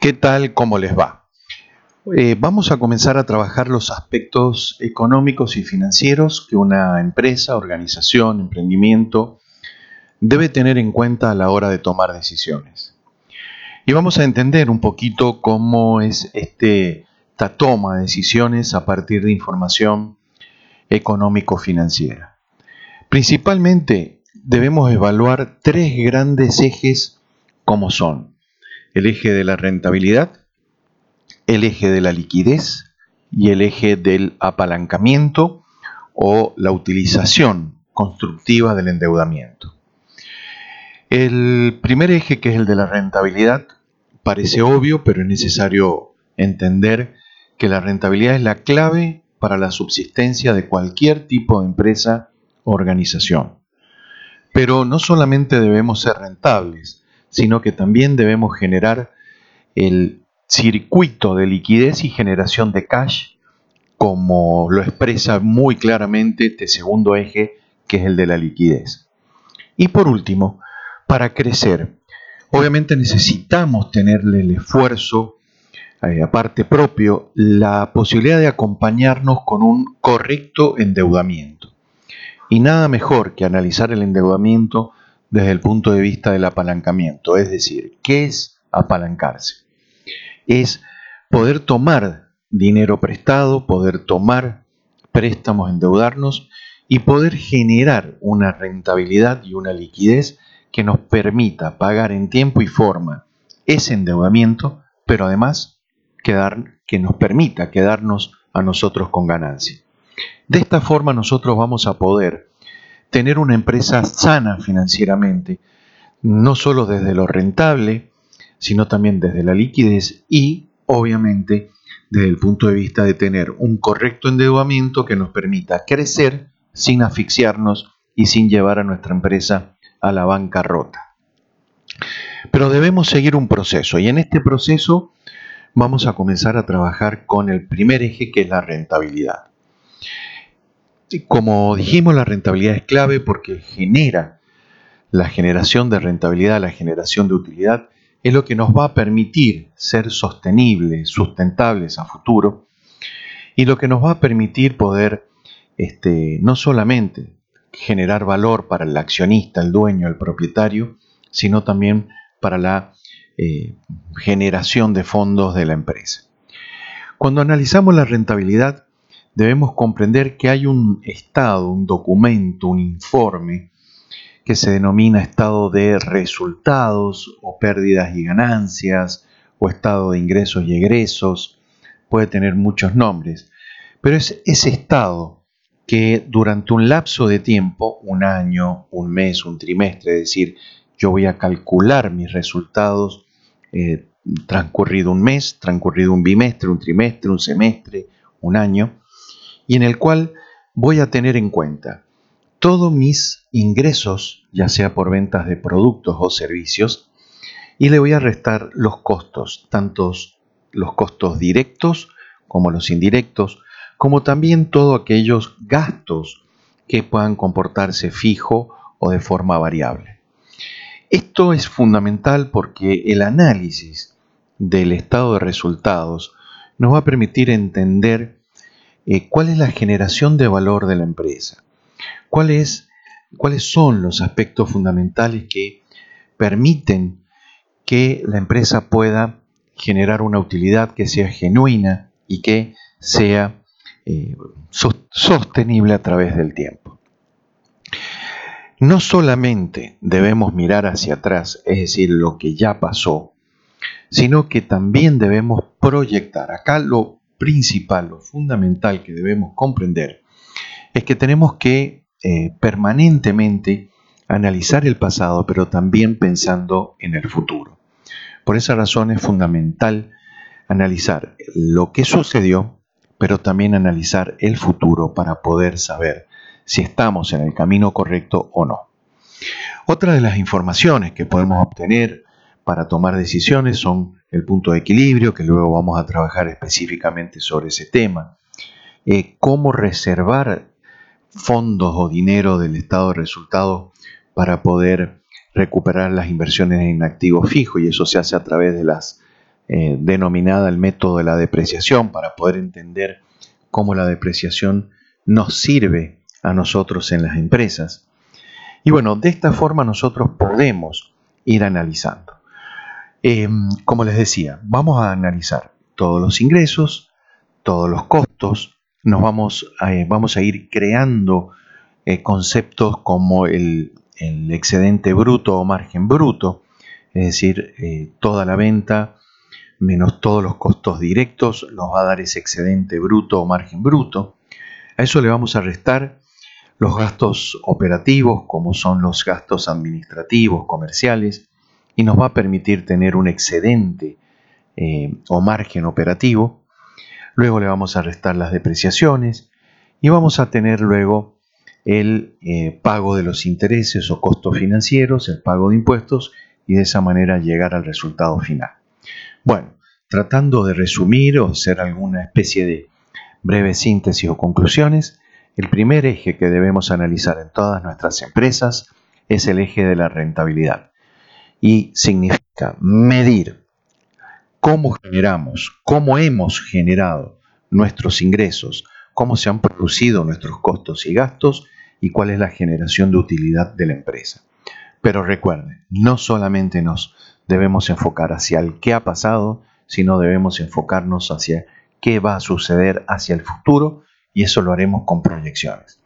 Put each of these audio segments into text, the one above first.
¿Qué tal? ¿Cómo les va? Eh, vamos a comenzar a trabajar los aspectos económicos y financieros que una empresa, organización, emprendimiento debe tener en cuenta a la hora de tomar decisiones. Y vamos a entender un poquito cómo es este, esta toma de decisiones a partir de información económico-financiera. Principalmente debemos evaluar tres grandes ejes como son el eje de la rentabilidad, el eje de la liquidez y el eje del apalancamiento o la utilización constructiva del endeudamiento. El primer eje, que es el de la rentabilidad, parece obvio, pero es necesario entender que la rentabilidad es la clave para la subsistencia de cualquier tipo de empresa o organización. Pero no solamente debemos ser rentables, sino que también debemos generar el circuito de liquidez y generación de cash, como lo expresa muy claramente este segundo eje, que es el de la liquidez. Y por último, para crecer, obviamente necesitamos tenerle el esfuerzo, eh, aparte propio, la posibilidad de acompañarnos con un correcto endeudamiento. Y nada mejor que analizar el endeudamiento desde el punto de vista del apalancamiento. Es decir, ¿qué es apalancarse? Es poder tomar dinero prestado, poder tomar préstamos, endeudarnos y poder generar una rentabilidad y una liquidez que nos permita pagar en tiempo y forma ese endeudamiento, pero además que nos permita quedarnos a nosotros con ganancia. De esta forma nosotros vamos a poder tener una empresa sana financieramente, no solo desde lo rentable, sino también desde la liquidez y, obviamente, desde el punto de vista de tener un correcto endeudamiento que nos permita crecer sin asfixiarnos y sin llevar a nuestra empresa a la bancarrota. Pero debemos seguir un proceso y en este proceso vamos a comenzar a trabajar con el primer eje que es la rentabilidad. Como dijimos, la rentabilidad es clave porque genera la generación de rentabilidad, la generación de utilidad, es lo que nos va a permitir ser sostenibles, sustentables a futuro y lo que nos va a permitir poder este, no solamente generar valor para el accionista, el dueño, el propietario, sino también para la eh, generación de fondos de la empresa. Cuando analizamos la rentabilidad, debemos comprender que hay un estado, un documento, un informe que se denomina estado de resultados o pérdidas y ganancias o estado de ingresos y egresos, puede tener muchos nombres, pero es ese estado que durante un lapso de tiempo, un año, un mes, un trimestre, es decir, yo voy a calcular mis resultados eh, transcurrido un mes, transcurrido un bimestre, un trimestre, un semestre, un año, y en el cual voy a tener en cuenta todos mis ingresos, ya sea por ventas de productos o servicios, y le voy a restar los costos, tanto los costos directos como los indirectos, como también todos aquellos gastos que puedan comportarse fijo o de forma variable. Esto es fundamental porque el análisis del estado de resultados nos va a permitir entender eh, cuál es la generación de valor de la empresa, cuáles son los aspectos fundamentales que permiten que la empresa pueda generar una utilidad que sea genuina y que sea eh, sostenible a través del tiempo. No solamente debemos mirar hacia atrás, es decir, lo que ya pasó, sino que también debemos proyectar. Acá lo principal, lo fundamental que debemos comprender es que tenemos que eh, permanentemente analizar el pasado, pero también pensando en el futuro. Por esa razón es fundamental analizar lo que sucedió, pero también analizar el futuro para poder saber si estamos en el camino correcto o no. Otra de las informaciones que podemos obtener para tomar decisiones son el punto de equilibrio, que luego vamos a trabajar específicamente sobre ese tema. Eh, cómo reservar fondos o dinero del estado de resultados para poder recuperar las inversiones en activos fijos y eso se hace a través de las eh, denominada el método de la depreciación para poder entender cómo la depreciación nos sirve a nosotros en las empresas. Y bueno, de esta forma nosotros podemos ir analizando. Em, como les decía, vamos a analizar todos los ingresos, todos los costos, nos vamos a, eh, a ir creando eh, conceptos como el, excedente bruto o margen bruto, es decir, eh, toda la venta menos todos los costos directos nos va a dar ese excedente bruto o margen bruto. A eso le vamos a restar los gastos operativos, como son los gastos administrativos, comerciales, y nos va a permitir tener un excedente o margen operativo. Luego le vamos a restar las depreciaciones y vamos a tener luego el eh, pago de los intereses o costos financieros, el pago de impuestos y de esa manera llegar al resultado final. Bueno, tratando de resumir o hacer alguna especie de breve síntesis o conclusiones, el primer eje que debemos analizar en todas nuestras empresas es el eje de la rentabilidad y significa medir cómo generamos, cómo hemos generado nuestros ingresos, cómo se han producido nuestros costos y gastos y cuál es la generación de utilidad de la empresa. Pero recuerden, no solamente nos debemos enfocar hacia el qué ha pasado, sino debemos enfocarnos hacia qué va a suceder hacia el futuro y eso lo haremos con proyecciones.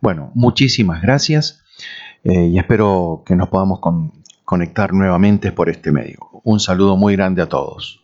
Bueno, muchísimas gracias eh, y espero que nos podamos conectar nuevamente por este medio. Un saludo muy grande a todos.